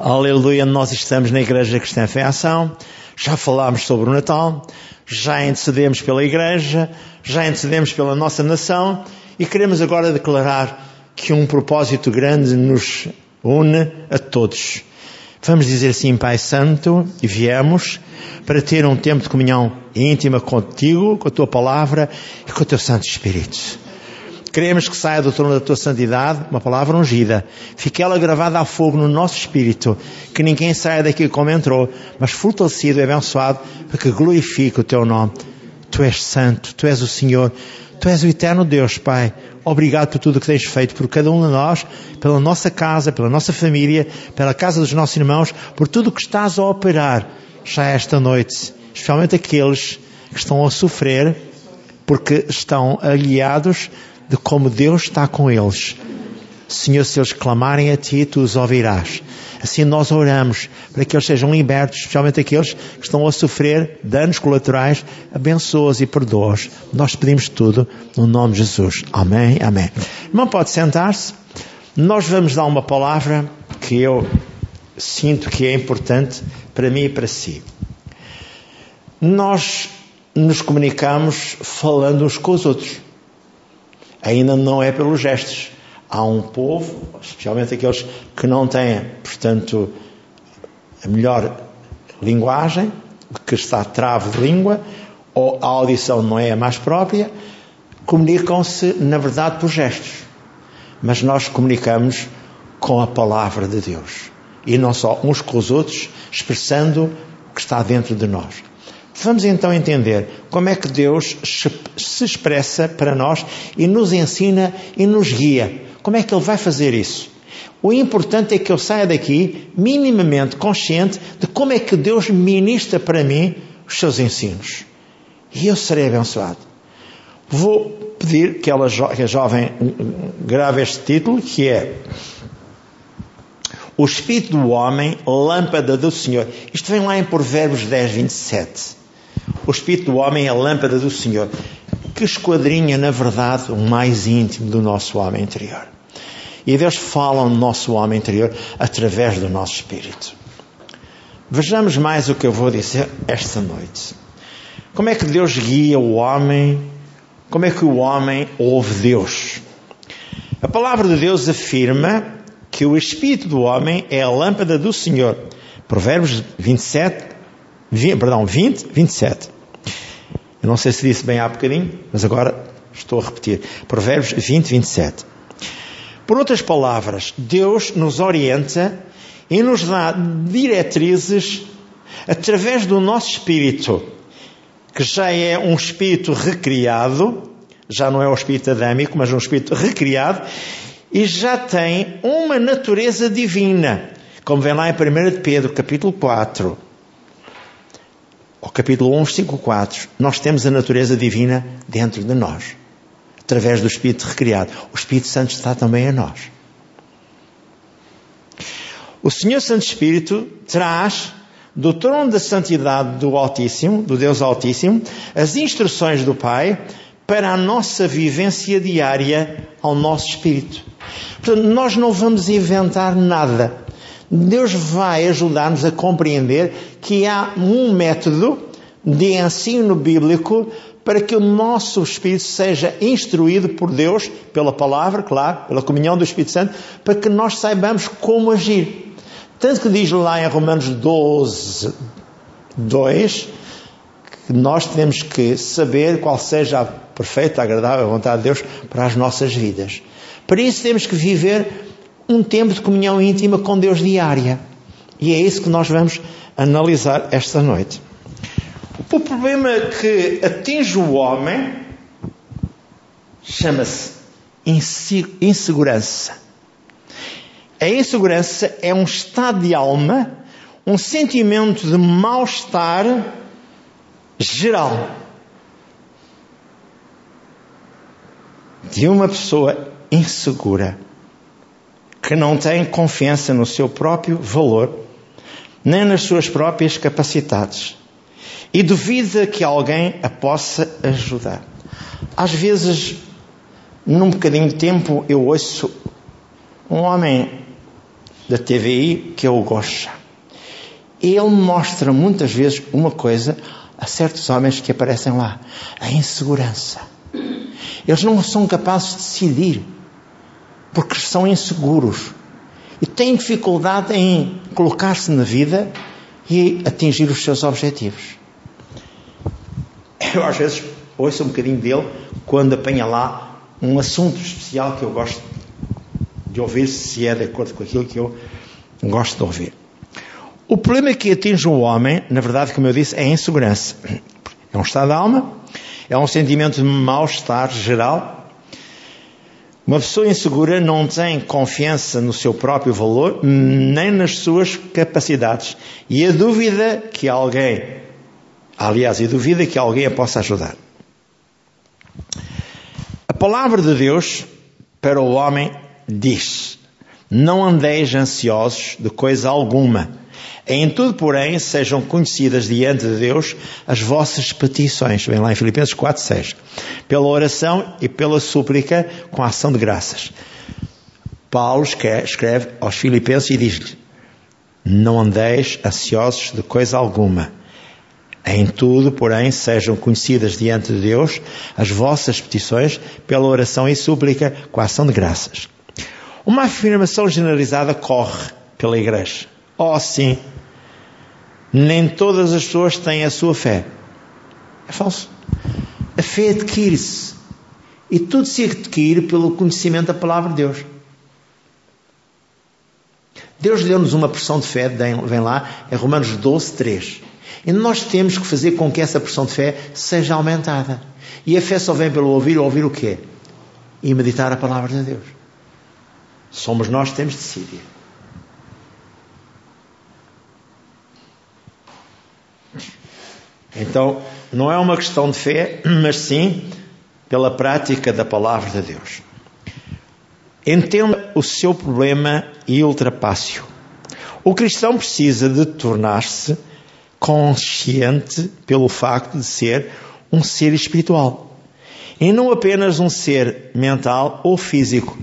Aleluia, nós estamos na Igreja Cristã Fé Ação, já falámos sobre o Natal, já antecedemos pela Igreja, já antecedemos pela nossa nação e queremos agora declarar que um propósito grande nos une a todos. Vamos dizer assim, Pai Santo, e viemos para ter um tempo de comunhão íntima contigo, com a tua palavra e com o teu Santo Espírito. Queremos que saia do trono da tua santidade uma palavra ungida. Fique ela gravada a fogo no nosso espírito. Que ninguém saia daqui como entrou, mas fortalecido e abençoado para que glorifique o teu nome. Tu és santo, tu és o Senhor, tu és o eterno Deus, Pai. Obrigado por tudo que tens feito por cada um de nós, pela nossa casa, pela nossa família, pela casa dos nossos irmãos, por tudo que estás a operar já esta noite. Especialmente aqueles que estão a sofrer porque estão aliados de como Deus está com eles. Senhor, se eles clamarem a Ti, Tu os ouvirás. Assim nós oramos para que eles sejam libertos, especialmente aqueles que estão a sofrer danos colaterais. Abençoa-os e perdoa-os. Nós pedimos tudo no nome de Jesus. Amém, amém. Irmão, pode sentar-se. Nós vamos dar uma palavra que eu sinto que é importante para mim e para si. Nós nos comunicamos falando uns com os outros ainda não é pelos gestos. Há um povo, especialmente aqueles que não têm, portanto, a melhor linguagem, que está travo de língua, ou a audição não é a mais própria, comunicam-se, na verdade, por gestos. Mas nós comunicamos com a palavra de Deus. E não só uns com os outros, expressando o que está dentro de nós. Vamos então entender como é que Deus se expressa para nós e nos ensina e nos guia. Como é que Ele vai fazer isso? O importante é que eu saia daqui minimamente consciente de como é que Deus ministra para mim os seus ensinos. E eu serei abençoado. Vou pedir que, ela, que a jovem grave este título, que é O Espírito do Homem, Lâmpada do Senhor. Isto vem lá em Provérbios 10, 27. O espírito do homem é a lâmpada do Senhor, que esquadrinha, na verdade, o mais íntimo do nosso homem interior. E Deus fala no nosso homem interior através do nosso espírito. Vejamos mais o que eu vou dizer esta noite. Como é que Deus guia o homem? Como é que o homem ouve Deus? A palavra de Deus afirma que o espírito do homem é a lâmpada do Senhor. Provérbios 27, 20, perdão, 20, 27. Eu não sei se disse bem há bocadinho, mas agora estou a repetir. Provérbios 20, 27. Por outras palavras, Deus nos orienta e nos dá diretrizes através do nosso espírito, que já é um espírito recriado, já não é o espírito adâmico, mas um espírito recriado, e já tem uma natureza divina, como vem lá em 1 de Pedro, capítulo 4 ao capítulo 1, versículo 4, nós temos a natureza divina dentro de nós, através do Espírito recriado. O Espírito Santo está também a nós. O Senhor Santo Espírito traz do trono da santidade do Altíssimo, do Deus Altíssimo, as instruções do Pai para a nossa vivência diária ao nosso espírito. Portanto, nós não vamos inventar nada. Deus vai ajudar-nos a compreender que há um método de ensino bíblico para que o nosso espírito seja instruído por Deus, pela palavra, claro, pela comunhão do Espírito Santo, para que nós saibamos como agir. Tanto que diz lá em Romanos 12, 2, que nós temos que saber qual seja a perfeita, agradável vontade de Deus para as nossas vidas. Para isso temos que viver um tempo de comunhão íntima com Deus diária. E é isso que nós vamos analisar esta noite. O problema que atinge o homem chama-se insegurança. A insegurança é um estado de alma, um sentimento de mal-estar geral de uma pessoa insegura que não tem confiança no seu próprio valor, nem nas suas próprias capacidades, e duvida que alguém a possa ajudar. Às vezes, num bocadinho de tempo, eu ouço um homem da TVI que eu gosto. Ele mostra muitas vezes uma coisa a certos homens que aparecem lá: a insegurança. Eles não são capazes de decidir porque são inseguros e têm dificuldade em colocar-se na vida e atingir os seus objetivos. Eu às vezes ouço um bocadinho dele quando apanha lá um assunto especial que eu gosto de ouvir, se é de acordo com aquilo que eu gosto de ouvir. O problema que atinge o homem, na verdade, como eu disse, é a insegurança. É um estado da alma, é um sentimento de mal-estar geral. Uma pessoa insegura não tem confiança no seu próprio valor, nem nas suas capacidades. E a dúvida que alguém, aliás, a dúvida que alguém a possa ajudar. A palavra de Deus para o homem diz: Não andeis ansiosos de coisa alguma. Em tudo, porém, sejam conhecidas diante de Deus as vossas petições. Vem lá em Filipenses 4, 6. Pela oração e pela súplica com ação de graças. Paulo escreve aos Filipenses e diz-lhes: Não andeis ansiosos de coisa alguma. Em tudo, porém, sejam conhecidas diante de Deus as vossas petições pela oração e súplica com a ação de graças. Uma afirmação generalizada corre pela igreja. Oh, sim, nem todas as pessoas têm a sua fé. É falso. A fé adquire-se. E tudo se adquire pelo conhecimento da palavra de Deus. Deus deu-nos uma porção de fé, vem lá, em Romanos 12, 3. E nós temos que fazer com que essa porção de fé seja aumentada. E a fé só vem pelo ouvir, ouvir o quê? E meditar a palavra de Deus. Somos nós que temos de decidir. Então, não é uma questão de fé, mas sim pela prática da palavra de Deus. Entenda o seu problema e ultrapasse-o. O cristão precisa de tornar-se consciente pelo facto de ser um ser espiritual e não apenas um ser mental ou físico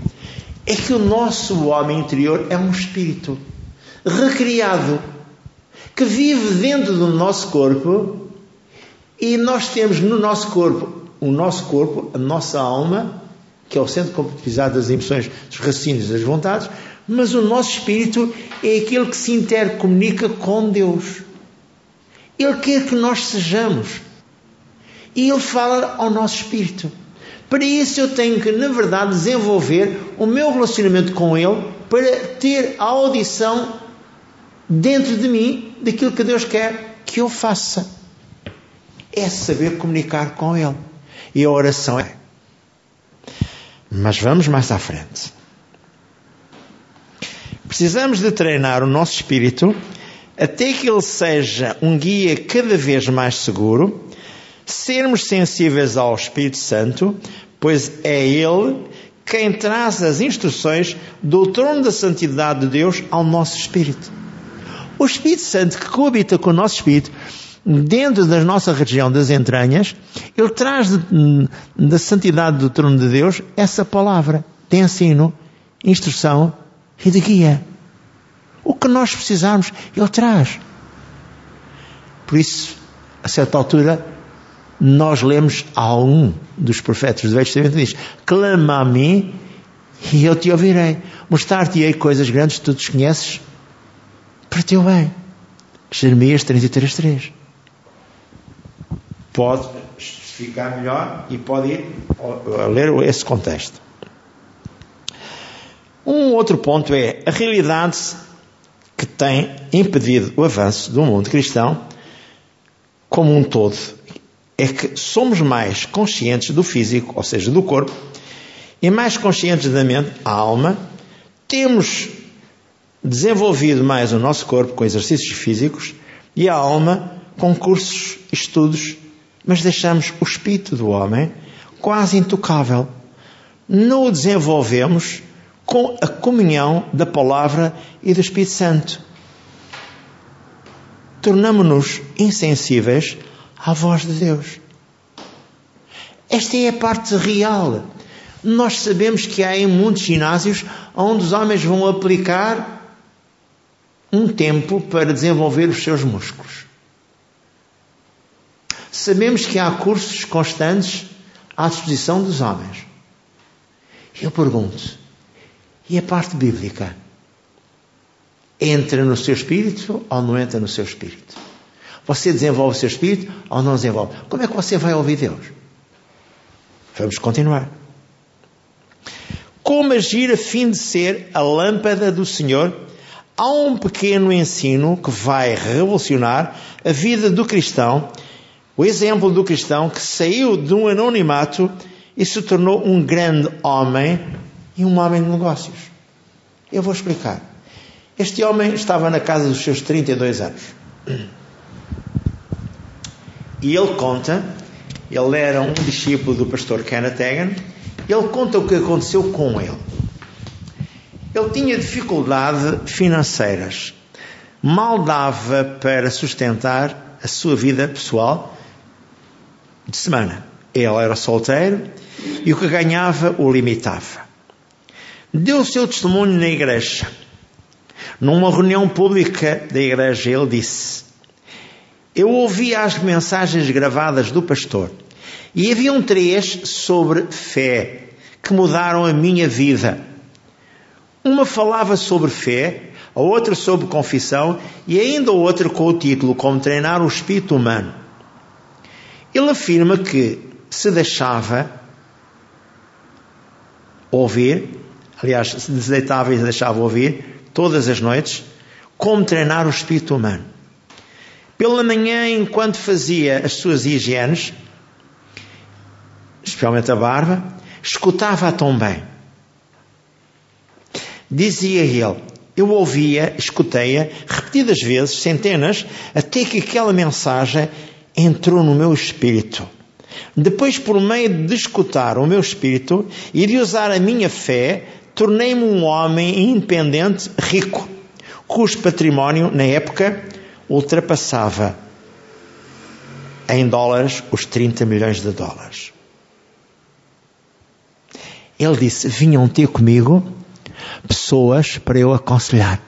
é que o nosso homem interior é um espírito recriado que vive dentro do nosso corpo e nós temos no nosso corpo o nosso corpo, a nossa alma, que é o centro completizado das emoções, dos raciocínios das vontades, mas o nosso espírito é aquele que se intercomunica com Deus. Ele quer que nós sejamos. E ele fala ao nosso espírito. Para isso eu tenho que, na verdade, desenvolver o meu relacionamento com Ele para ter a audição dentro de mim daquilo que Deus quer que eu faça. É saber comunicar com Ele. E a oração é. Mas vamos mais à frente. Precisamos de treinar o nosso espírito até que ele seja um guia cada vez mais seguro sermos sensíveis ao Espírito Santo, pois é Ele quem traz as instruções do trono da santidade de Deus ao nosso espírito. O Espírito Santo que coabita com o nosso espírito, dentro da nossa região das entranhas, ele traz de, da santidade do trono de Deus essa palavra de ensino, instrução e de guia. O que nós precisarmos, ele traz. Por isso, a certa altura, nós lemos a um dos profetas do Velho Testamento diz: Clama a mim e eu te ouvirei. Mostrar-te-ei coisas grandes que tu desconheces para teu bem. Jeremias 33.3 Pode ficar melhor e pode ir a ler esse contexto. Um outro ponto é a realidade que tem impedido o avanço do mundo cristão como um todo é que somos mais conscientes do físico, ou seja, do corpo, e mais conscientes da mente, a alma, temos desenvolvido mais o nosso corpo com exercícios físicos e a alma com cursos, estudos, mas deixamos o espírito do homem quase intocável. Não o desenvolvemos com a comunhão da palavra e do Espírito Santo. Tornamos-nos insensíveis à voz de Deus. Esta é a parte real. Nós sabemos que há em muitos ginásios onde os homens vão aplicar um tempo para desenvolver os seus músculos. Sabemos que há cursos constantes à disposição dos homens. Eu pergunto, e a parte bíblica? Entra no seu espírito ou não entra no seu espírito? Você desenvolve o seu espírito ou não desenvolve? Como é que você vai ouvir Deus? Vamos continuar. Como agir a fim de ser a lâmpada do Senhor? Há um pequeno ensino que vai revolucionar a vida do cristão o exemplo do cristão que saiu de um anonimato e se tornou um grande homem e um homem de negócios. Eu vou explicar. Este homem estava na casa dos seus 32 anos. E ele conta, ele era um discípulo do pastor Kenneth Hagan, ele conta o que aconteceu com ele. Ele tinha dificuldades financeiras, mal dava para sustentar a sua vida pessoal de semana. Ele era solteiro e o que ganhava o limitava. Deu o seu testemunho na igreja. Numa reunião pública da igreja, ele disse: Eu ouvi as mensagens gravadas do pastor e haviam três sobre fé que mudaram a minha vida. Uma falava sobre fé, a outra sobre confissão e ainda outra com o título Como Treinar o Espírito Humano. Ele afirma que se deixava ouvir, aliás, se deitava e deixava ouvir todas as noites, como treinar o espírito humano. Pela manhã, enquanto fazia as suas higienes, especialmente a barba, escutava-a tão bem. Dizia ele, eu ouvia, escutei-a repetidas vezes, centenas, até que aquela mensagem entrou no meu espírito. Depois, por meio de escutar o meu espírito e de usar a minha fé, tornei-me um homem independente, rico, cujo património, na época, ultrapassava em dólares os 30 milhões de dólares. Ele disse: Vinham ter comigo pessoas para eu aconselhar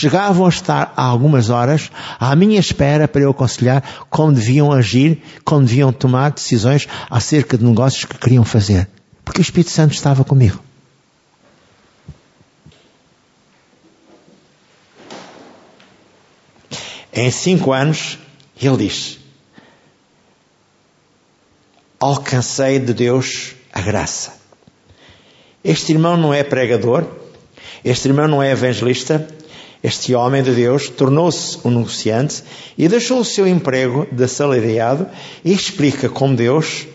chegavam a estar há algumas horas à minha espera para eu aconselhar como deviam agir, como deviam tomar decisões acerca de negócios que queriam fazer. Porque o Espírito Santo estava comigo. Em cinco anos, ele diz: Alcancei de Deus a graça. Este irmão não é pregador, este irmão não é evangelista, este homem de Deus tornou-se um negociante e deixou o seu emprego de assalariado e explica como Deus,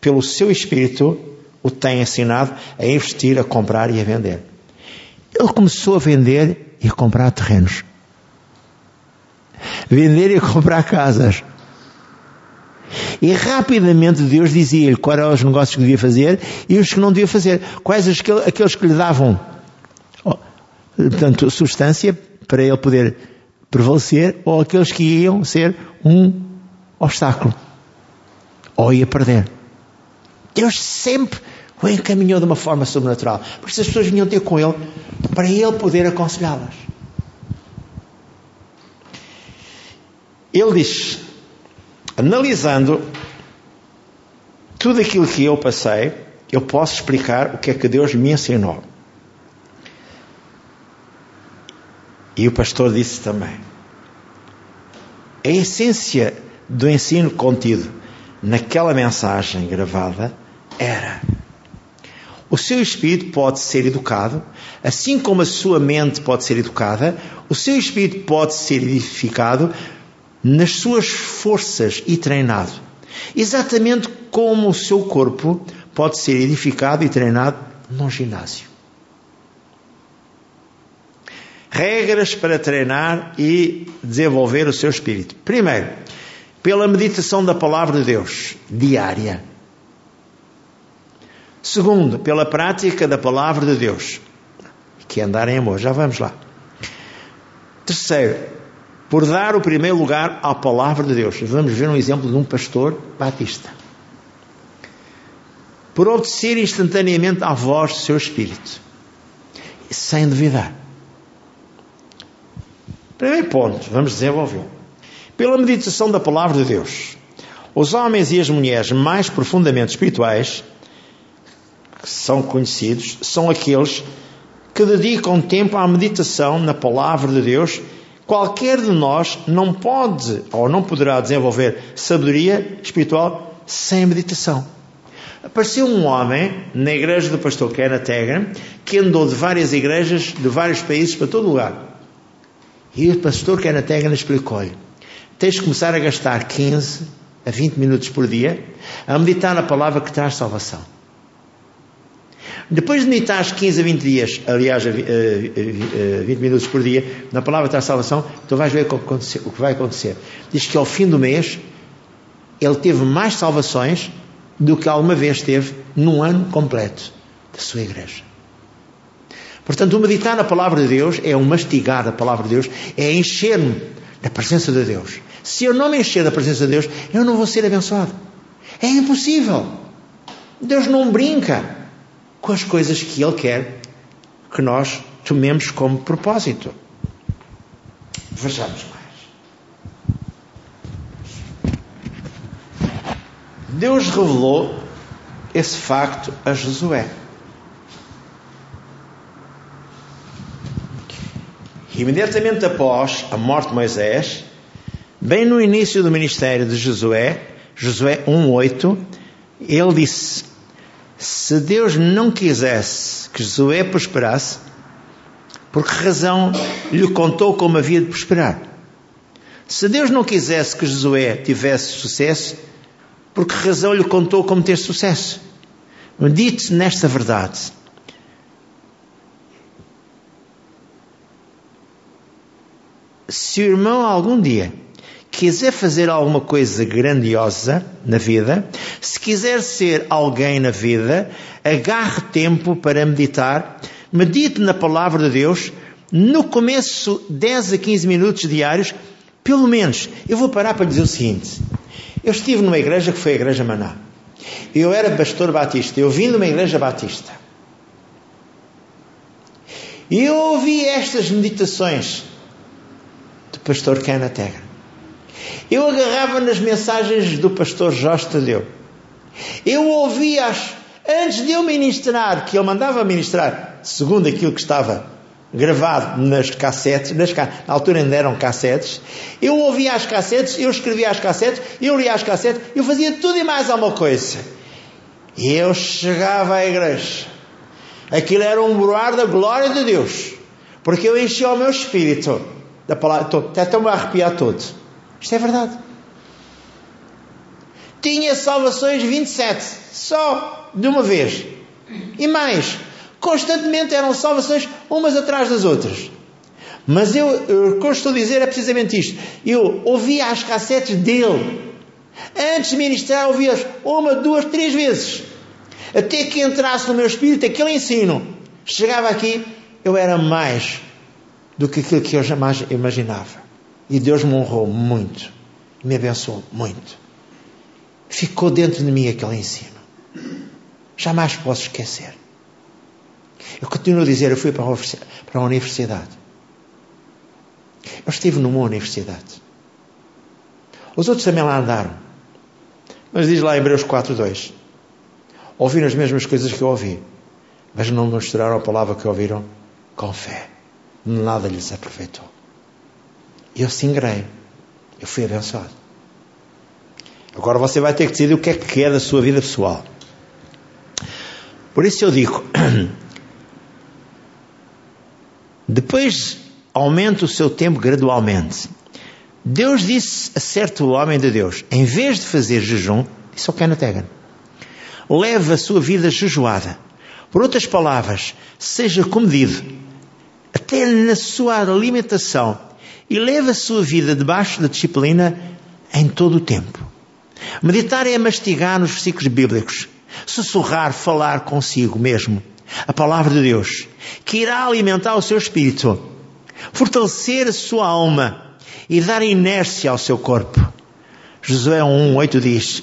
pelo seu espírito, o tem ensinado a investir, a comprar e a vender. Ele começou a vender e a comprar terrenos. Vender e comprar casas. E rapidamente Deus dizia-lhe quais eram os negócios que devia fazer e os que não devia fazer. Quais aqueles que lhe davam portanto, substância para ele poder prevalecer, ou aqueles que iam ser um obstáculo, ou ia perder. Deus sempre o encaminhou de uma forma sobrenatural, porque as pessoas vinham ter com ele para ele poder aconselhá-las. Ele diz, analisando tudo aquilo que eu passei, eu posso explicar o que é que Deus me ensinou. E o pastor disse também: a essência do ensino contido naquela mensagem gravada era: o seu espírito pode ser educado, assim como a sua mente pode ser educada, o seu espírito pode ser edificado nas suas forças e treinado, exatamente como o seu corpo pode ser edificado e treinado num ginásio regras para treinar e desenvolver o seu espírito. Primeiro, pela meditação da palavra de Deus, diária. Segundo, pela prática da palavra de Deus, que é andar em amor. Já vamos lá. Terceiro, por dar o primeiro lugar à palavra de Deus. Vamos ver um exemplo de um pastor batista. Por obedecer instantaneamente à voz do seu espírito, sem duvidar. Primeiro ponto, vamos desenvolver. Pela meditação da palavra de Deus, os homens e as mulheres mais profundamente espirituais, que são conhecidos, são aqueles que dedicam tempo à meditação na palavra de Deus. Qualquer de nós não pode ou não poderá desenvolver sabedoria espiritual sem meditação. Apareceu um homem na igreja do pastor Kenneth Hagin que andou de várias igrejas, de vários países para todo lugar. E o pastor Kenneth Hagin explicou-lhe: tens de começar a gastar 15 a 20 minutos por dia a meditar na palavra que traz salvação. Depois de meditar 15 a 20 dias, aliás, 20 minutos por dia, na palavra que traz salvação, tu vais ver o que vai acontecer. Diz que ao fim do mês, ele teve mais salvações do que alguma vez teve num ano completo da sua igreja. Portanto, o meditar na palavra de Deus é o mastigar a palavra de Deus, é encher-me da presença de Deus. Se eu não me encher da presença de Deus, eu não vou ser abençoado. É impossível. Deus não brinca com as coisas que Ele quer que nós tomemos como propósito. Vejamos mais. Deus revelou esse facto a Josué. Imediatamente após a morte de Moisés, bem no início do ministério de Josué, Josué 1:8, ele disse: Se Deus não quisesse que Josué prosperasse, por que razão lhe contou como havia de prosperar? Se Deus não quisesse que Josué tivesse sucesso, por que razão lhe contou como ter sucesso? Medite nesta verdade. Se o irmão algum dia quiser fazer alguma coisa grandiosa na vida, se quiser ser alguém na vida, agarre tempo para meditar, medite na palavra de Deus, no começo 10 a 15 minutos diários, pelo menos. Eu vou parar para dizer o seguinte: eu estive numa igreja que foi a Igreja Maná. Eu era pastor batista, eu vim de uma igreja batista. E eu ouvi estas meditações pastor Hagin. Eu agarrava nas mensagens do pastor Jorge Tadeu. Eu ouvia-as antes de eu ministrar, que ele mandava ministrar, segundo aquilo que estava gravado nas cassetes, nas, na altura ainda eram cassetes, eu ouvia as cassetes, eu escrevia as cassetes, eu lia as cassetes, eu fazia tudo e mais alguma coisa. E eu chegava à igreja. Aquilo era um broar da glória de Deus, porque eu enchia o meu espírito da palavra, até estou-me a arrepiar todo. Isto é verdade. Tinha salvações 27, só de uma vez. E mais, constantemente eram salvações umas atrás das outras. Mas eu, eu, o que eu estou a dizer é precisamente isto. Eu ouvia as cassetes dele. Antes de ministrar, ouvia-as uma, duas, três vezes. Até que entrasse no meu espírito aquele ensino. Chegava aqui, eu era mais do que aquilo que eu jamais imaginava. E Deus me honrou muito, me abençoou muito. Ficou dentro de mim aquele ensino. Jamais posso esquecer. Eu continuo a dizer, eu fui para a universidade. Eu estive numa universidade. Os outros também lá andaram. Mas diz lá em Hebreus 4.2 Ouviram as mesmas coisas que eu ouvi, mas não mostraram a palavra que ouviram com fé nada lhes aproveitou. Eu singrei. Eu fui abençoado. Agora você vai ter que decidir o que é que quer da sua vida pessoal. Por isso eu digo: depois aumenta o seu tempo gradualmente. Deus disse a certo homem de Deus: em vez de fazer jejum, disse ao Hagin, leve a sua vida jejuada. Por outras palavras, seja comedido até na sua alimentação. E leve a sua vida debaixo da disciplina em todo o tempo. Meditar é mastigar nos versículos bíblicos, sussurrar, falar consigo mesmo. A palavra de Deus, que irá alimentar o seu espírito, fortalecer a sua alma. E dar inércia ao seu corpo. Josué 1,8 diz,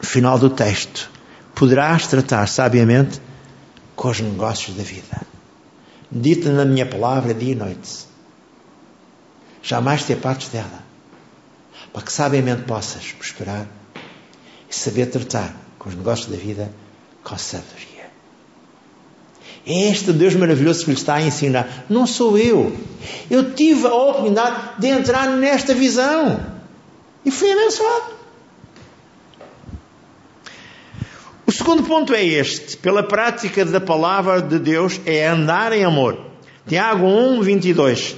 no final do texto, poderás tratar sabiamente com os negócios da vida dita na minha palavra dia e noite. jamais ter partes dela, para que sabiamente possas prosperar e saber tratar com os negócios da vida com sabedoria. É este Deus maravilhoso que lhe está a ensinar. Não sou eu. Eu tive a oportunidade de entrar nesta visão. E fui abençoado. O segundo ponto é este. Pela prática da palavra de Deus é andar em amor. Tiago 1, 22.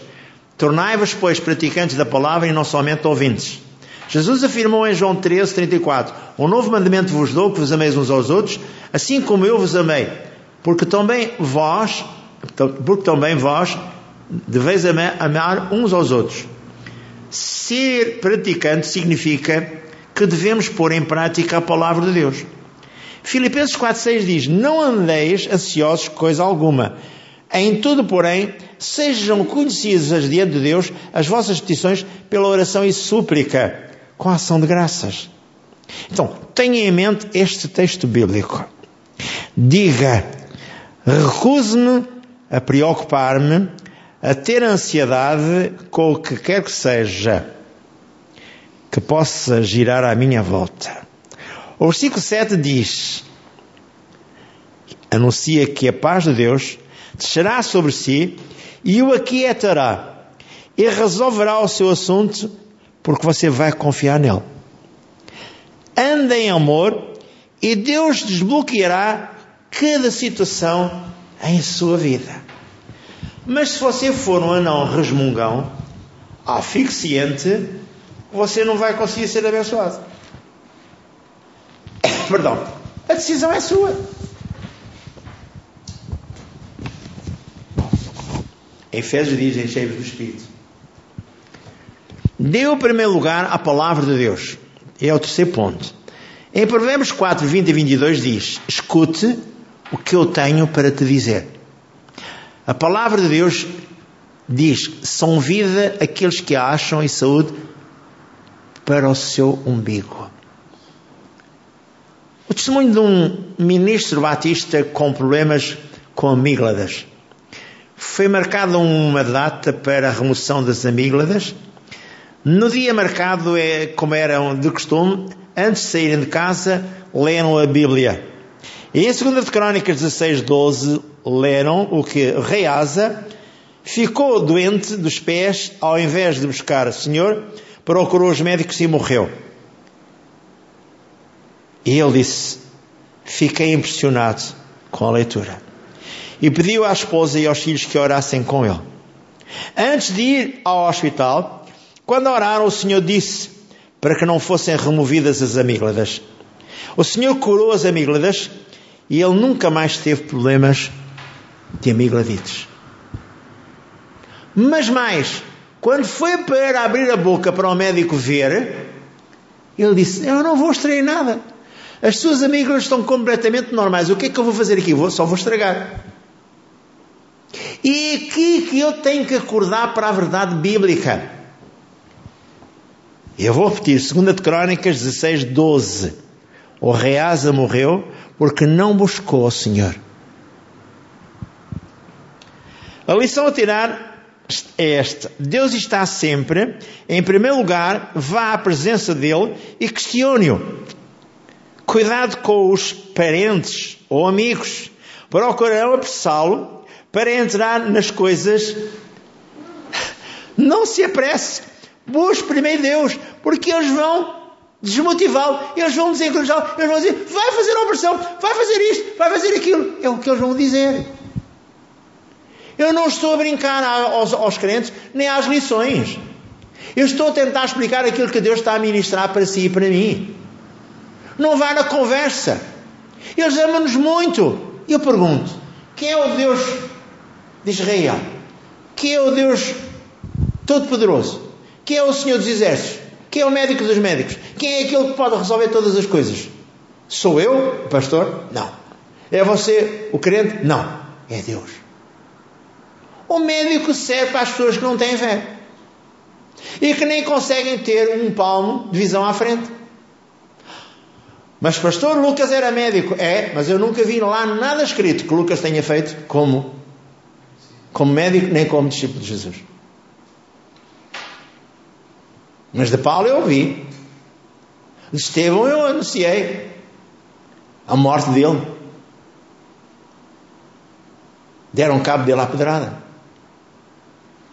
Tornai-vos, pois, praticantes da palavra e não somente ouvintes. Jesus afirmou em João 13, 34: Um novo mandamento vos dou, que vos ameis uns aos outros, assim como eu vos amei porque também vós, porque também vós deveis amar uns aos outros. Ser praticante significa que devemos pôr em prática a palavra de Deus. Filipenses 4,6 diz: Não andeis ansiosos coisa alguma. Em tudo, porém, sejam conhecidas diante de Deus as vossas petições pela oração e súplica, com ação de graças. Então, tenha em mente este texto bíblico. Diga Recuso-me a preocupar-me, a ter ansiedade com o que quer que seja que possa girar à minha volta. O versículo 7 diz: Anuncia que a paz de Deus descerá sobre si e o aquietará e resolverá o seu assunto porque você vai confiar nele. Ande em amor e Deus desbloqueará cada situação em sua vida. Mas se você for um anão resmungão, asfixiante, você não vai conseguir ser abençoado. Perdão. A decisão é sua. Efésios diz em cheios do Espírito. O primeiro lugar à palavra de Deus. É o terceiro ponto. Em Provérbios 4, 20 e 22 diz: Escute o que eu tenho para te dizer. A palavra de Deus diz: são vida aqueles que acham e saúde para o seu umbigo. O testemunho de um ministro batista com problemas com amígdalas. Foi marcada uma data para a remoção das amígdalas. No dia marcado, é, como era de costume, antes de saírem de casa, leram a Bíblia. E em 2 de Crónicas 16, 12, leram o que rei Asa ficou doente dos pés, ao invés de buscar o Senhor, procurou os médicos e morreu. E ele disse: Fiquei impressionado com a leitura. E pediu à esposa e aos filhos que orassem com ele. Antes de ir ao hospital, quando oraram, o Senhor disse para que não fossem removidas as amígdalas. O Senhor curou as amígdalas e ele nunca mais teve problemas de amigdalites. Mas mais, quando foi para abrir a boca para o médico ver, ele disse: Eu não vou extrair nada. As suas amígdalas estão completamente normais. O que é que eu vou fazer aqui? Vou, só vou estragar. E é aqui que eu tenho que acordar para a verdade bíblica. Eu vou repetir, 2 de Crónicas 16, 12. O rei Asa morreu porque não buscou o Senhor. A lição a tirar é esta: Deus está sempre, em primeiro lugar, vá à presença dele e questione-o. Cuidado com os parentes ou amigos, procurarão apressá-lo para entrar nas coisas. Não se apresse, busque primeiro Deus, porque eles vão desmotivá-lo, eles vão desencorajá-lo, eles vão dizer: vai fazer a operação, vai fazer isto, vai fazer aquilo. É o que eles vão dizer. Eu não estou a brincar aos, aos crentes nem às lições. Eu estou a tentar explicar aquilo que Deus está a ministrar para si e para mim. Não vá na conversa. Eles amam-nos muito. Eu pergunto: quem é o Deus de Israel? Quem é o Deus Todo-Poderoso? Quem é o Senhor dos Exércitos? Quem é o médico dos médicos? Quem é aquele que pode resolver todas as coisas? Sou eu, o pastor? Não. É você, o crente? Não. É Deus. O médico serve para as pessoas que não têm fé e que nem conseguem ter um palmo de visão à frente. Mas pastor Lucas era médico. É, mas eu nunca vi lá nada escrito que Lucas tenha feito como, como médico nem como discípulo de Jesus. Mas de Paulo eu ouvi. De Estevão eu anunciei a morte dele. Deram cabo dele à pedrada.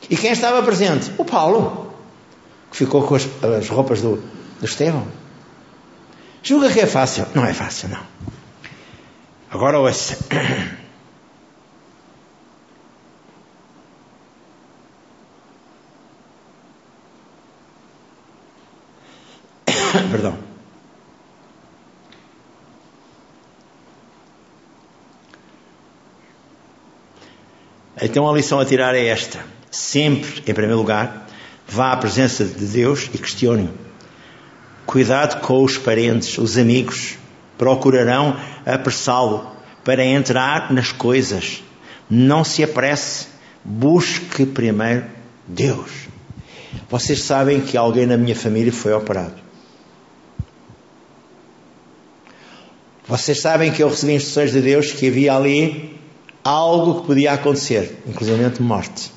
E quem estava presente? O Paulo, que ficou com as, as roupas do, do Estevão. Julga que é fácil? Não é fácil, não. Agora ouça. Perdão. Então a lição a tirar é esta. Sempre, em primeiro lugar, vá à presença de Deus e questione-o. Cuidado com os parentes, os amigos. Procurarão apressá-lo para entrar nas coisas. Não se apresse. Busque primeiro Deus. Vocês sabem que alguém na minha família foi operado. Vocês sabem que eu recebi instruções de Deus que havia ali algo que podia acontecer, inclusive morte.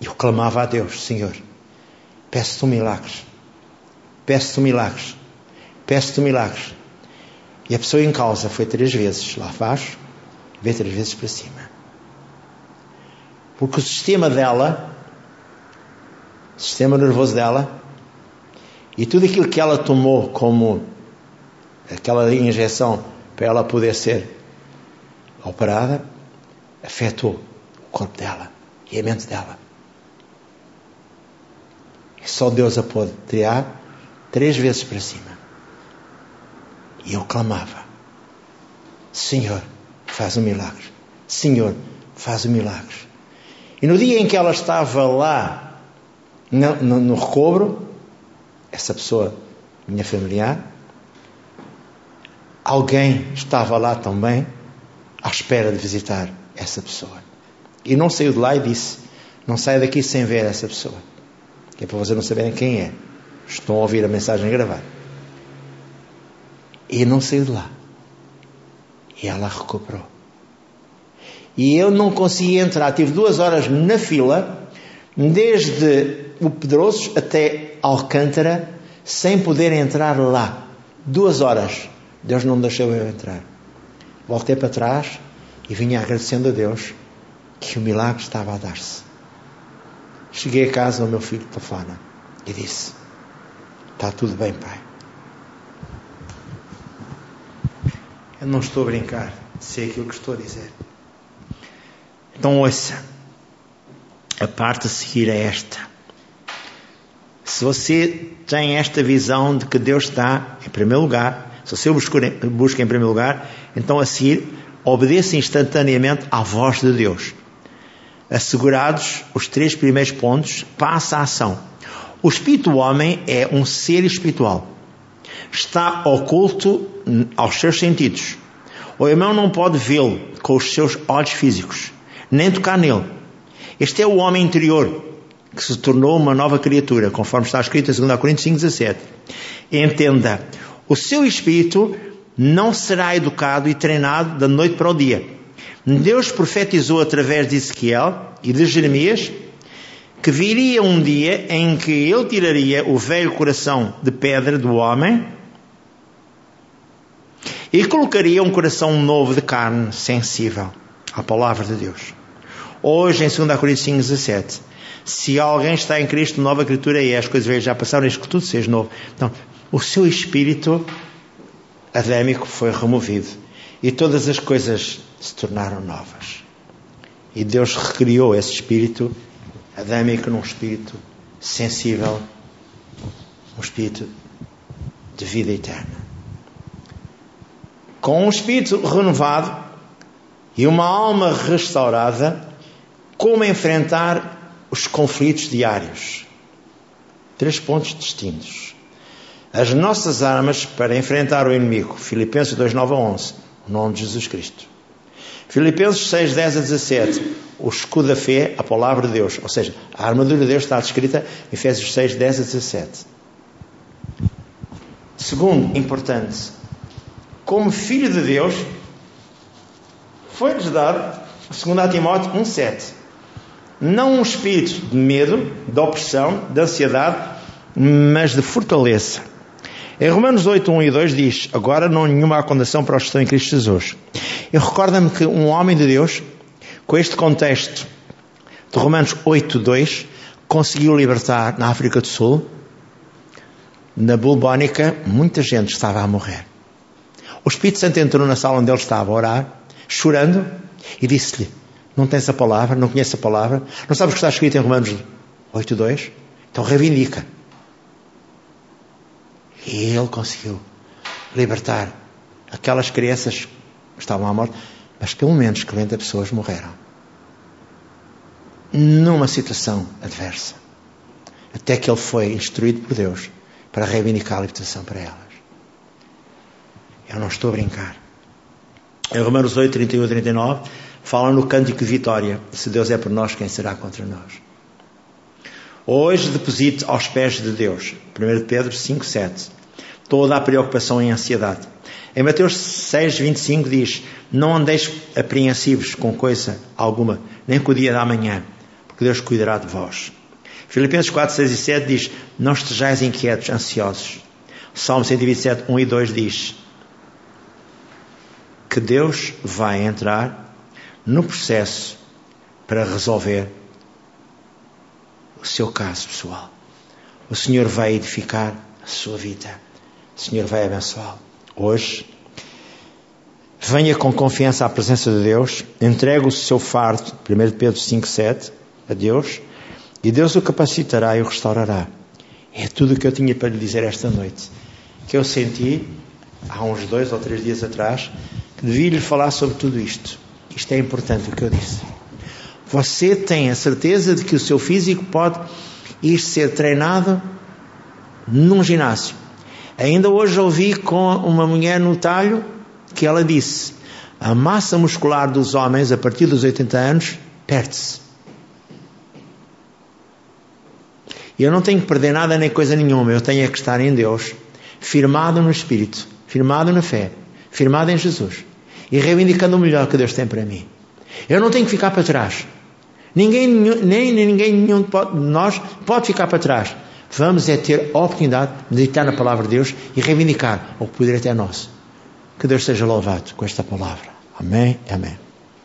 Eu clamava a Deus, Senhor, peço-te um milagres, peço-te milagres, peço-te milagres. E a pessoa em causa foi três vezes lá abaixo, veio três vezes para cima. Porque o sistema dela, o sistema nervoso dela, e tudo aquilo que ela tomou como aquela injeção para ela poder ser operada, afetou o corpo dela e a mente dela. E só Deus a pôde tirar três vezes para cima. E eu clamava: Senhor, faz um milagre. Senhor, faz um milagre. E no dia em que ela estava lá no, no, no recobro, essa pessoa, minha familiar, alguém estava lá também à espera de visitar essa pessoa. E não saiu de lá e disse: Não saia daqui sem ver essa pessoa. Que é para vocês não saberem quem é. Estão a ouvir a mensagem gravada. E não saiu de lá. E ela recuperou. E eu não consegui entrar. Tive duas horas na fila, desde o Pedroso até Alcântara, sem poder entrar lá. Duas horas. Deus não deixou eu entrar. Voltei para trás e vinha agradecendo a Deus que o milagre estava a dar-se. Cheguei a casa, o meu filho telefona e disse: Está tudo bem, pai. Eu não estou a brincar, sei aquilo que estou a dizer. Então ouça, a parte a seguir é esta. Se você tem esta visão de que Deus está em primeiro lugar, se você busca em primeiro lugar, então a seguir obedeça instantaneamente à voz de Deus. Assegurados os três primeiros pontos, passa a ação. O espírito homem é um ser espiritual. Está oculto aos seus sentidos. O irmão não pode vê-lo com os seus olhos físicos, nem tocar nele. Este é o homem interior que se tornou uma nova criatura, conforme está escrito em 2 Coríntios 5,17. Entenda, o seu espírito não será educado e treinado da noite para o dia. Deus profetizou através de Ezequiel e de Jeremias que viria um dia em que ele tiraria o velho coração de pedra do homem e colocaria um coração novo de carne sensível à palavra de Deus. Hoje, em 2 Coríntios 5,17, se alguém está em Cristo, nova criatura é, as coisas velhas já passaram, isto que tudo seja novo. Então, o seu espírito adémico foi removido e todas as coisas se tornaram novas. E Deus recriou esse espírito adémico num espírito sensível, um espírito de vida eterna. Com um espírito renovado e uma alma restaurada, como enfrentar os conflitos diários? Três pontos distintos as nossas armas para enfrentar o inimigo. Filipenses 2, 9 a 11. O nome de Jesus Cristo. Filipenses 6, 10 a 17. O escudo da fé, a palavra de Deus. Ou seja, a armadura de Deus está descrita em Efésios 6, 10 a 17. Segundo, importante, como filho de Deus, foi-lhes dado, segundo a Timóteo 1, 7, não um espírito de medo, de opressão, de ansiedade, mas de fortaleza. Em Romanos 8, 1 e 2 diz: Agora não há nenhuma condenação para os que estão em Cristo Jesus. Eu recordo-me que um homem de Deus, com este contexto de Romanos 8, 2, conseguiu libertar na África do Sul, na Bulbónica, muita gente estava a morrer. O Espírito Santo entrou na sala onde ele estava a orar, chorando, e disse-lhe: Não tens a palavra, não conheces a palavra, não sabes o que está escrito em Romanos 8, 2? Então reivindica. E ele conseguiu libertar aquelas crianças que estavam à morte, mas pelo menos 40 pessoas morreram. Numa situação adversa. Até que ele foi instruído por Deus para reivindicar a libertação para elas. Eu não estou a brincar. Em Romanos 8, 31 e 39, fala no cântico de vitória. Se Deus é por nós, quem será contra nós? Hoje deposite aos pés de Deus. 1 Pedro 5, 7 toda a preocupação e ansiedade. Em Mateus 6, 25 diz: Não andeis apreensivos com coisa alguma, nem com o dia da manhã, porque Deus cuidará de vós. Filipenses 4, 6 e 7 diz: Não estejais inquietos, ansiosos. Salmo 127, 1 e 2 diz: Que Deus vai entrar no processo para resolver o seu caso pessoal. O Senhor vai edificar a sua vida. O Senhor vai abençoá-lo. Hoje, venha com confiança à presença de Deus, entregue o seu fardo, 1 Pedro 5, 7, a Deus, e Deus o capacitará e o restaurará. É tudo o que eu tinha para lhe dizer esta noite. Que eu senti, há uns dois ou três dias atrás, que devia lhe falar sobre tudo isto. Isto é importante o que eu disse. Você tem a certeza de que o seu físico pode ir ser treinado num ginásio Ainda hoje ouvi com uma mulher no talho que ela disse: a massa muscular dos homens a partir dos 80 anos perde-se. Eu não tenho que perder nada nem coisa nenhuma, eu tenho é que estar em Deus, firmado no Espírito, firmado na fé, firmado em Jesus e reivindicando o melhor que Deus tem para mim. Eu não tenho que ficar para trás. Ninguém, nem, nem ninguém nenhum de nós pode ficar para trás. Vamos é ter a oportunidade de meditar na palavra de Deus e reivindicar o poder até nosso. Que Deus seja louvado com esta palavra. Amém. Amém.